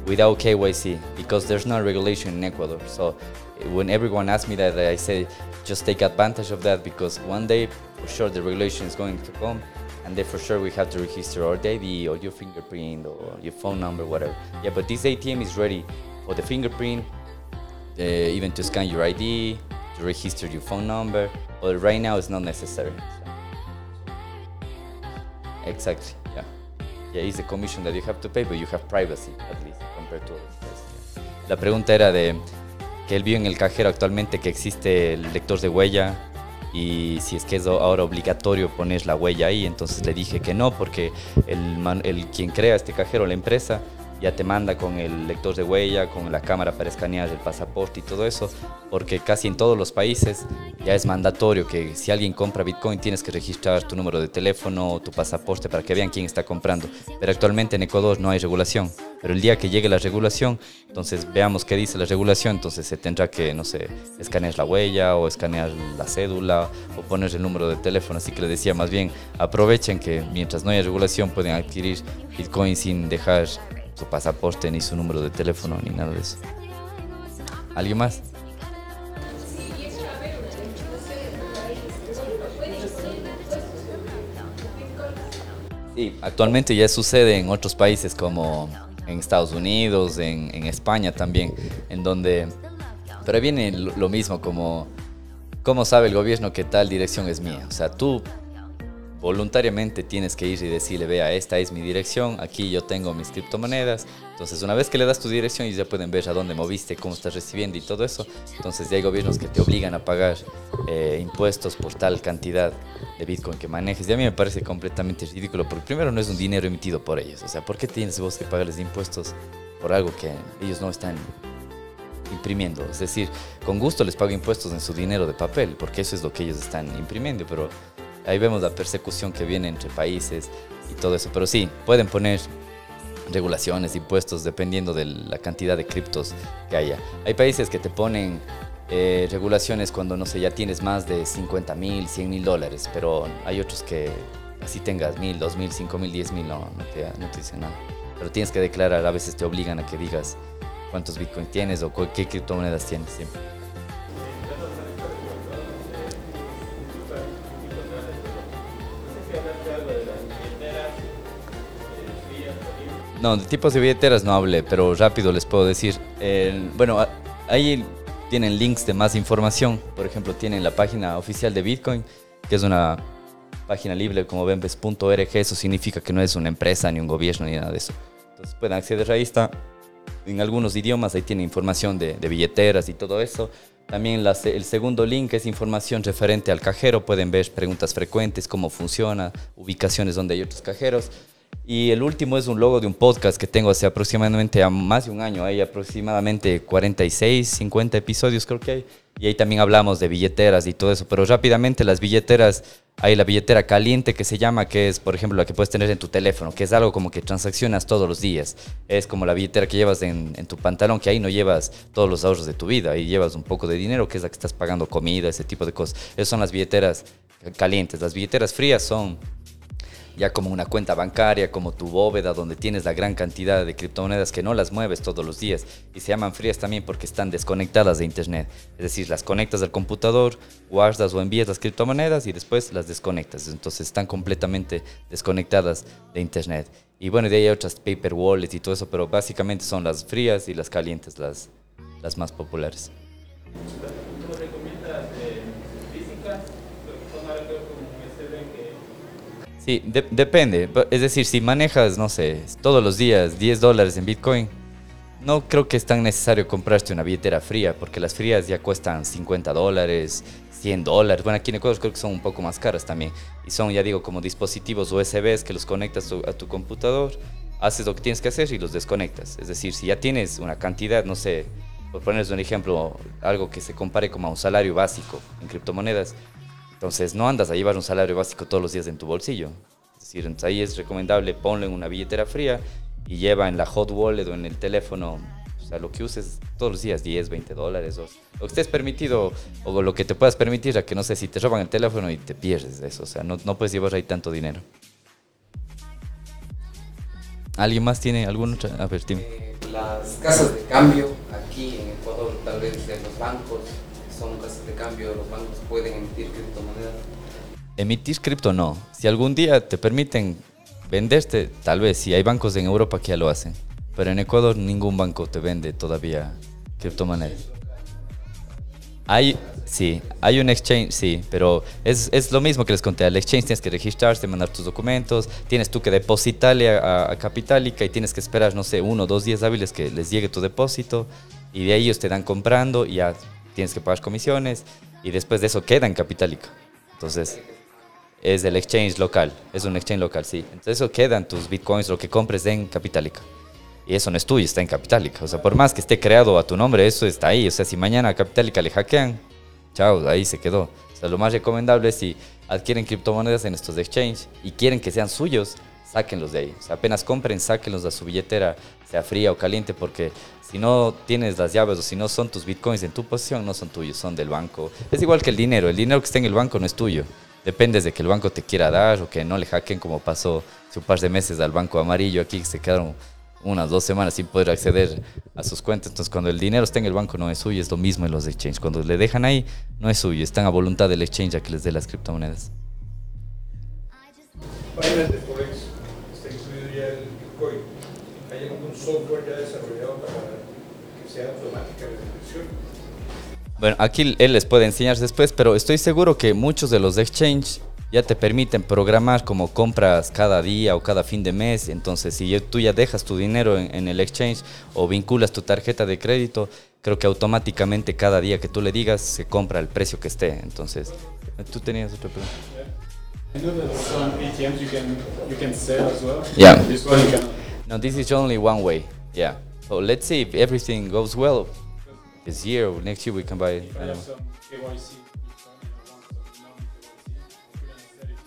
Without KYC, because there's no regulation in Ecuador. So uh, when everyone asks me that, I say just take advantage of that because one day for sure the regulation is going to come and then for sure we have to register our ID or your fingerprint or your phone number, whatever. Yeah, but this ATM is ready for the fingerprint, uh, even to scan your ID, to register your phone number. But right now it's not necessary. Exactly. Yeah. Yeah, it's the commission that you have to pay, but you have privacy at least compared to other places. La pregunta era de que él vio en el cajero actualmente que existe el lector de huella y si es que es ahora obligatorio poner la huella ahí, entonces le dije que no, porque el, man- el quien crea este cajero, la empresa, ya te manda con el lector de huella, con la cámara para escanear el pasaporte y todo eso, porque casi en todos los países ya es mandatorio que si alguien compra Bitcoin tienes que registrar tu número de teléfono o tu pasaporte para que vean quién está comprando. Pero actualmente en Ecuador no hay regulación. Pero el día que llegue la regulación, entonces veamos qué dice la regulación, entonces se tendrá que, no sé, escanear la huella o escanear la cédula o poner el número de teléfono. Así que les decía más bien, aprovechen que mientras no haya regulación pueden adquirir Bitcoin sin dejar su pasaporte ni su número de teléfono ni nada de eso. ¿Alguien más? Sí, actualmente ya sucede en otros países como en Estados Unidos, en, España también, en donde... Pero viene lo lo mismo como... ¿Cómo sabe el gobierno que tal dirección es mía? O sea, tú voluntariamente tienes que ir y decirle, vea, esta es mi dirección, aquí yo tengo mis criptomonedas. Entonces, una vez que le das tu dirección, ellos ya pueden ver a dónde moviste, cómo estás recibiendo y todo eso. Entonces, ya hay gobiernos que te obligan a pagar eh, impuestos por tal cantidad de Bitcoin que manejes. Y a mí me parece completamente ridículo, porque primero no es un dinero emitido por ellos. O sea, ¿por qué tienes vos que pagarles impuestos por algo que ellos no están imprimiendo? Es decir, con gusto les pago impuestos en su dinero de papel, porque eso es lo que ellos están imprimiendo, pero ahí vemos la persecución que viene entre países y todo eso. Pero sí, pueden poner regulaciones, impuestos, dependiendo de la cantidad de criptos que haya. Hay países que te ponen eh, regulaciones cuando, no sé, ya tienes más de 50 mil, 100 mil dólares, pero hay otros que así tengas mil, dos mil, cinco mil, diez mil, no, no te, no te dicen nada. Pero tienes que declarar, a veces te obligan a que digas cuántos bitcoins tienes o qué criptomonedas tienes siempre. No, de tipos de billeteras no hablé, pero rápido les puedo decir. Eh, bueno, ahí tienen links de más información. Por ejemplo, tienen la página oficial de Bitcoin, que es una página libre como bembes.org. Eso significa que no es una empresa, ni un gobierno, ni nada de eso. Entonces pueden acceder ahí está. En algunos idiomas ahí tiene información de, billeteras y todo eso. También el segundo link es información referente al cajero. Pueden ver preguntas frecuentes, cómo funciona, ubicaciones donde hay otros cajeros. Y el último es un logo de un podcast que tengo hace aproximadamente más de un año. Hay aproximadamente 46, 50 episodios creo que hay. Y ahí también hablamos de billeteras y todo eso. Pero rápidamente las billeteras, hay la billetera caliente que se llama, que es por ejemplo la que puedes tener en tu teléfono, que es algo como que transaccionas todos los días. Es como la billetera que llevas en, en tu pantalón, que ahí no llevas todos los ahorros de tu vida. Ahí llevas un poco de dinero, que es la que estás pagando comida, ese tipo de cosas. Esas son las billeteras calientes. Las billeteras frías son ya como una cuenta bancaria, como tu bóveda, donde tienes la gran cantidad de criptomonedas que no las mueves todos los días. Y se llaman frías también porque están desconectadas de Internet. Es decir, las conectas al computador, guardas o envías las criptomonedas y después las desconectas. Entonces están completamente desconectadas de Internet. Y bueno, de ahí hay otras paper wallets y todo eso, pero básicamente son las frías y las calientes las, las más populares. Sí, depende. Es decir, si manejas, no sé, todos los días 10 dólares en Bitcoin, no creo que es tan necesario comprarte una billetera fría, porque las frías ya cuestan 50 dólares, 100 dólares. Bueno, aquí en Ecuador creo que son un poco más caras también. Y son, ya digo, como dispositivos USBs que los conectas a tu computador, haces lo que tienes que hacer y los desconectas. Es decir, si ya tienes una cantidad, no sé, por ponerles un ejemplo, algo que se compare como a un salario básico en criptomonedas, entonces no andas a llevar un salario básico todos los días en tu bolsillo. Es decir, ahí es recomendable ponlo en una billetera fría y lleva en la hot wallet o en el teléfono, o sea, lo que uses todos los días, 10, 20 dólares, o lo que estés permitido o lo que te puedas permitir, a que no sé si te roban el teléfono y te pierdes eso, o sea, no, no puedes llevar ahí tanto dinero. ¿Alguien más tiene algún otro? A ver, eh, las casas de cambio aquí en Ecuador, tal vez de los bancos, son casas de cambio, los bancos pueden emitir criptomonedas. Emitir cripto no. Si algún día te permiten venderte, tal vez, si hay bancos en Europa que ya lo hacen. Pero en Ecuador ningún banco te vende todavía criptomonedas. Hay, sí, hay un exchange, sí, pero es, es, lo mismo que les conté. Al exchange tienes que registrarte, mandar tus documentos, tienes tú que depositarle a, a Capitalica y tienes que esperar, no sé, uno o dos días hábiles que les llegue tu depósito y de ahí ellos te dan comprando y ya tienes que pagar comisiones y después de eso queda en Capitalica. Entonces, es el exchange local, es un exchange local, sí. Entonces, eso queda en tus bitcoins, lo que compres en Capitalica. Y eso no es tuyo, está en Capitalica. O sea, por más que esté creado a tu nombre, eso está ahí. O sea, si mañana a Capitalica le hackean, chao, ahí se quedó. O sea, lo más recomendable es si adquieren criptomonedas en estos exchanges y quieren que sean suyos, sáquenlos de ahí. O sea, apenas compren, sáquenlos de su billetera, sea fría o caliente, porque si no tienes las llaves o si no son tus bitcoins en tu posición, no son tuyos, son del banco. Es igual que el dinero, el dinero que está en el banco no es tuyo. Depende de que el banco te quiera dar o que no le hackeen como pasó hace un par de meses al banco amarillo aquí, que se quedaron unas dos semanas sin poder acceder a sus cuentas. Entonces, cuando el dinero está en el banco no es suyo, es lo mismo en los exchanges. Cuando le dejan ahí, no es suyo, están a voluntad del exchange a que les dé las criptomonedas. Bueno, aquí él les puede enseñar después, pero estoy seguro que muchos de los exchanges ya te permiten programar como compras cada día o cada fin de mes. Entonces, si tú ya dejas tu dinero en, el exchange o vinculas tu tarjeta de crédito, creo que automáticamente cada día que tú le digas se compra el precio que esté. Entonces, tú tenías otra pregunta. I know that some ATMs you can you can sell as well. Yeah. No, this is only one way. Yeah. So let's see if everything goes well. This year or next year we can buy. I I have some KYC. Bitcoin and I want some non-KYC. You can sell it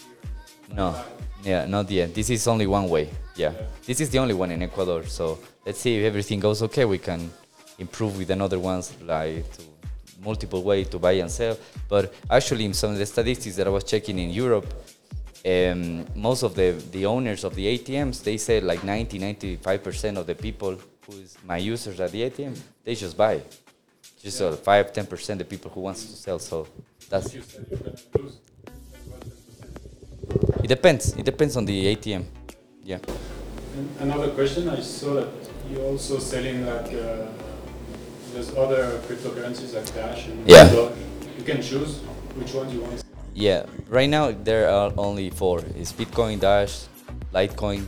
here. No, yeah, not yet. This is only one way. Yeah, this is the only one in Ecuador. So let's see if everything goes okay. We can improve with another ones like to multiple way to buy and sell. But actually, in some of the statistics that I was checking in Europe, um, most of the the owners of the ATMs they say like 90, 95 percent of the people who is my users at the ATM they just buy. Just uh, five, ten percent the people who wants to sell. So that's you sell, you're gonna lose as well 10%. it depends. It depends on the ATM. Yeah. And another question, I saw that you're also selling like uh, there's other cryptocurrencies like Dash and Yeah. You can choose which ones you want. Yeah, right now there are only four. It's Bitcoin, Dash, Litecoin,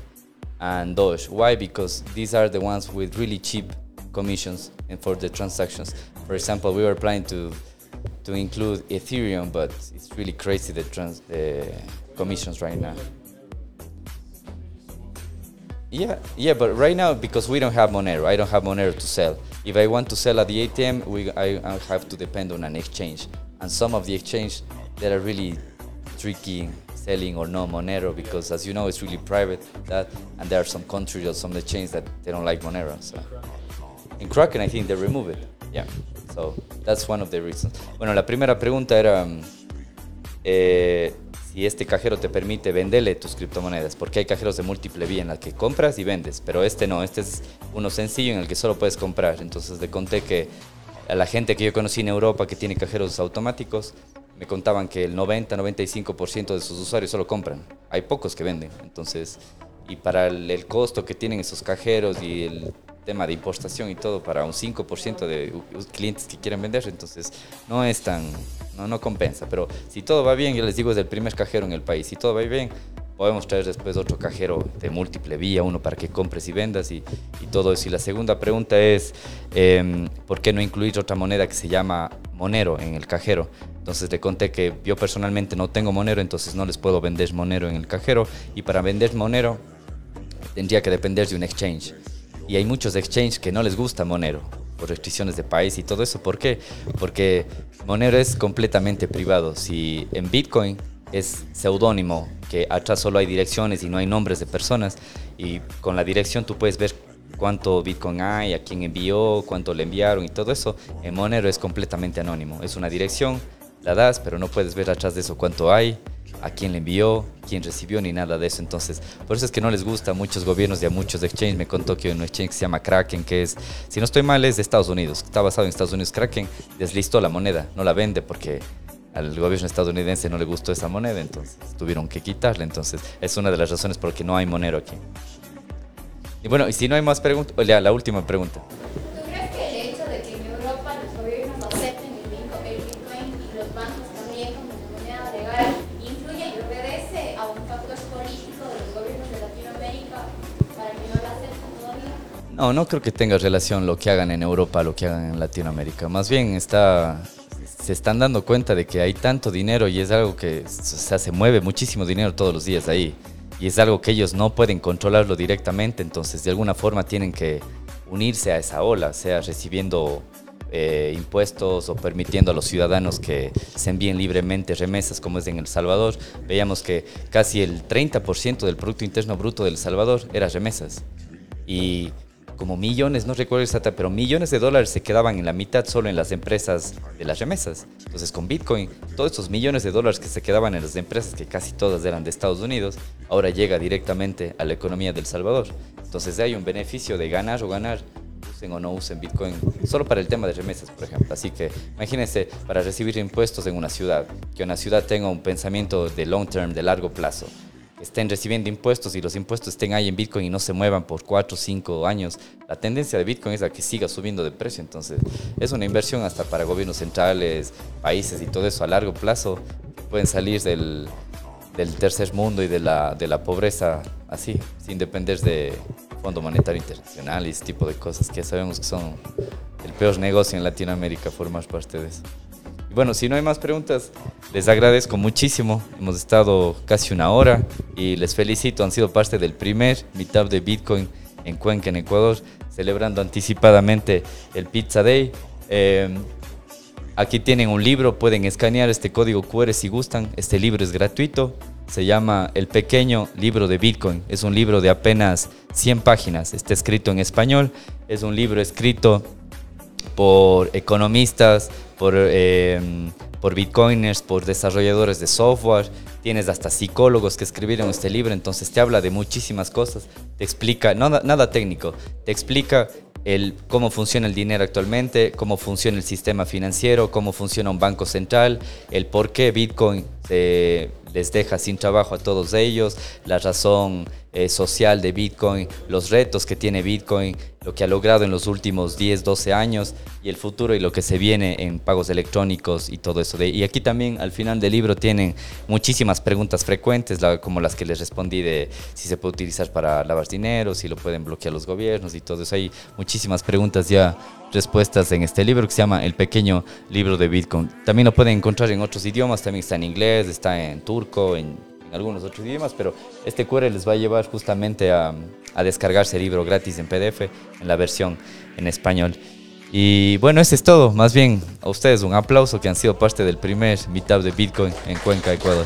and Doge. Why? Because these are the ones with really cheap commissions and for the transactions. For example, we were planning to to include Ethereum, but it's really crazy the trans the commissions right now. Yeah, yeah, but right now because we don't have Monero, I don't have Monero to sell. If I want to sell at the ATM, we I, I have to depend on an exchange, and some of the exchange that are really tricky selling or no Monero because, as you know, it's really private. That and there are some countries or some exchanges that they don't like Monero. So in Kraken, I think they remove it. Yeah, so that's one of the reasons. Bueno, la primera pregunta era. mm, eh, si este cajero te permite venderle tus criptomonedas, porque hay cajeros de múltiple vía en la que compras y vendes, pero este no, este es uno sencillo en el que solo puedes comprar. Entonces le conté que a la gente que yo conocí en Europa que tiene cajeros automáticos, me contaban que el 90-95% de sus usuarios solo compran. Hay pocos que venden. Entonces, y para el, el costo que tienen esos cajeros y el tema de importación y todo, para un 5% de clientes que quieren vender, entonces no es tan, no, no compensa. Pero si todo va bien, yo les digo, es el primer cajero en el país. Si todo va bien, podemos traer después otro cajero de múltiple vía, uno para que compres y vendas y, y todo eso. Y la segunda pregunta es, em, ¿por qué no incluir otra moneda que se llama Monero en el cajero? Entonces le conté que yo personalmente no tengo Monero, entonces no les puedo vender Monero en el cajero. Y para vender Monero tendría que depender de un exchange. Y hay muchos exchanges que no les gusta Monero por restricciones de país y todo eso. ¿Por qué? Porque Monero es completamente privado. Si en Bitcoin es seudónimo, que atrás solo hay direcciones y no hay nombres de personas, y con la dirección tú puedes ver cuánto Bitcoin hay, a quién envió, cuánto le enviaron y todo eso. En Monero es completamente anónimo. Es una dirección, la das, pero no puedes ver atrás de eso cuánto hay, a quién le envió, quién recibió, ni nada de eso. Entonces, por eso es que no les gusta a muchos gobiernos y a muchos exchanges. Me contó que hay un exchange que se llama Kraken, que es, si no estoy mal, es de Estados Unidos. Está basado en Estados Unidos. Kraken deslistó la moneda, no la vende porque al gobierno estadounidense no le gustó esa moneda, entonces tuvieron que quitarla. Entonces, es una de las razones por qué no hay Monero aquí. Y bueno, y si no hay más preguntas, la última pregunta. No, no creo que tenga relación lo que hagan en Europa lo que hagan en Latinoamérica. Más bien está, se están dando cuenta de que hay tanto dinero y es algo que se mueve muchísimo dinero todos los días ahí. Y es algo que ellos no pueden controlarlo directamente, entonces de alguna forma tienen que unirse a esa ola, sea recibiendo eh, impuestos o permitiendo a los ciudadanos que se envíen libremente remesas como es en El Salvador. Veíamos que casi el 30% del Producto Interno Bruto del Salvador era remesas. Y como millones, no recuerdo exactamente, pero millones de dólares se quedaban en la mitad solo en las empresas de las remesas. Entonces con Bitcoin, todos estos millones de dólares que se quedaban en las empresas, que casi todas eran de Estados Unidos, ahora llega directamente a la economía del Salvador. Entonces hay un beneficio de ganar o ganar, usen o no usen Bitcoin, solo para el tema de remesas, por ejemplo. Así que imagínense, para recibir impuestos en una ciudad, que una ciudad tenga un pensamiento de long term, de largo plazo, estén recibiendo impuestos y los impuestos estén ahí en Bitcoin y no se muevan por 4 o 5 años, la tendencia de Bitcoin es a que siga subiendo de precio. Entonces, es una inversión hasta para gobiernos centrales, países y todo eso a largo plazo. Pueden salir del, del tercer mundo y de la, de la pobreza así, sin depender de Fondo Monetario Internacional y ese tipo de cosas que sabemos que son el peor negocio en Latinoamérica, formar parte de eso. Bueno, si no hay más preguntas, les agradezco muchísimo. Hemos estado casi una hora y les felicito. Han sido parte del primer meetup de Bitcoin en Cuenca, en Ecuador, celebrando anticipadamente el Pizza Day. Eh, aquí tienen un libro, pueden escanear este código QR si gustan. Este libro es gratuito. Se llama El pequeño libro de Bitcoin. Es un libro de apenas 100 páginas. Está escrito en español. Es un libro escrito por economistas, por, eh, por bitcoiners, por desarrolladores de software, tienes hasta psicólogos que escribieron este libro, entonces te habla de muchísimas cosas, te explica, nada, nada técnico, te explica el, cómo funciona el dinero actualmente, cómo funciona el sistema financiero, cómo funciona un banco central, el por qué Bitcoin se les deja sin trabajo a todos ellos, la razón eh, social de Bitcoin, los retos que tiene Bitcoin, lo que ha logrado en los últimos 10, 12 años y el futuro y lo que se viene en pagos electrónicos y todo eso. De, y aquí también al final del libro tienen muchísimas preguntas frecuentes, como las que les respondí de si se puede utilizar para lavar dinero, si lo pueden bloquear los gobiernos y todo eso. Hay muchísimas preguntas ya respuestas en este libro que se llama El pequeño libro de Bitcoin. También lo pueden encontrar en otros idiomas, también está en inglés, está en turco, en, algunos otros idiomas, pero este QR les va a llevar justamente a, a descargarse el libro gratis en PDF en la versión en español. Y bueno, eso es todo. Más bien a ustedes un aplauso que han sido parte del primer meetup de Bitcoin en Cuenca, Ecuador.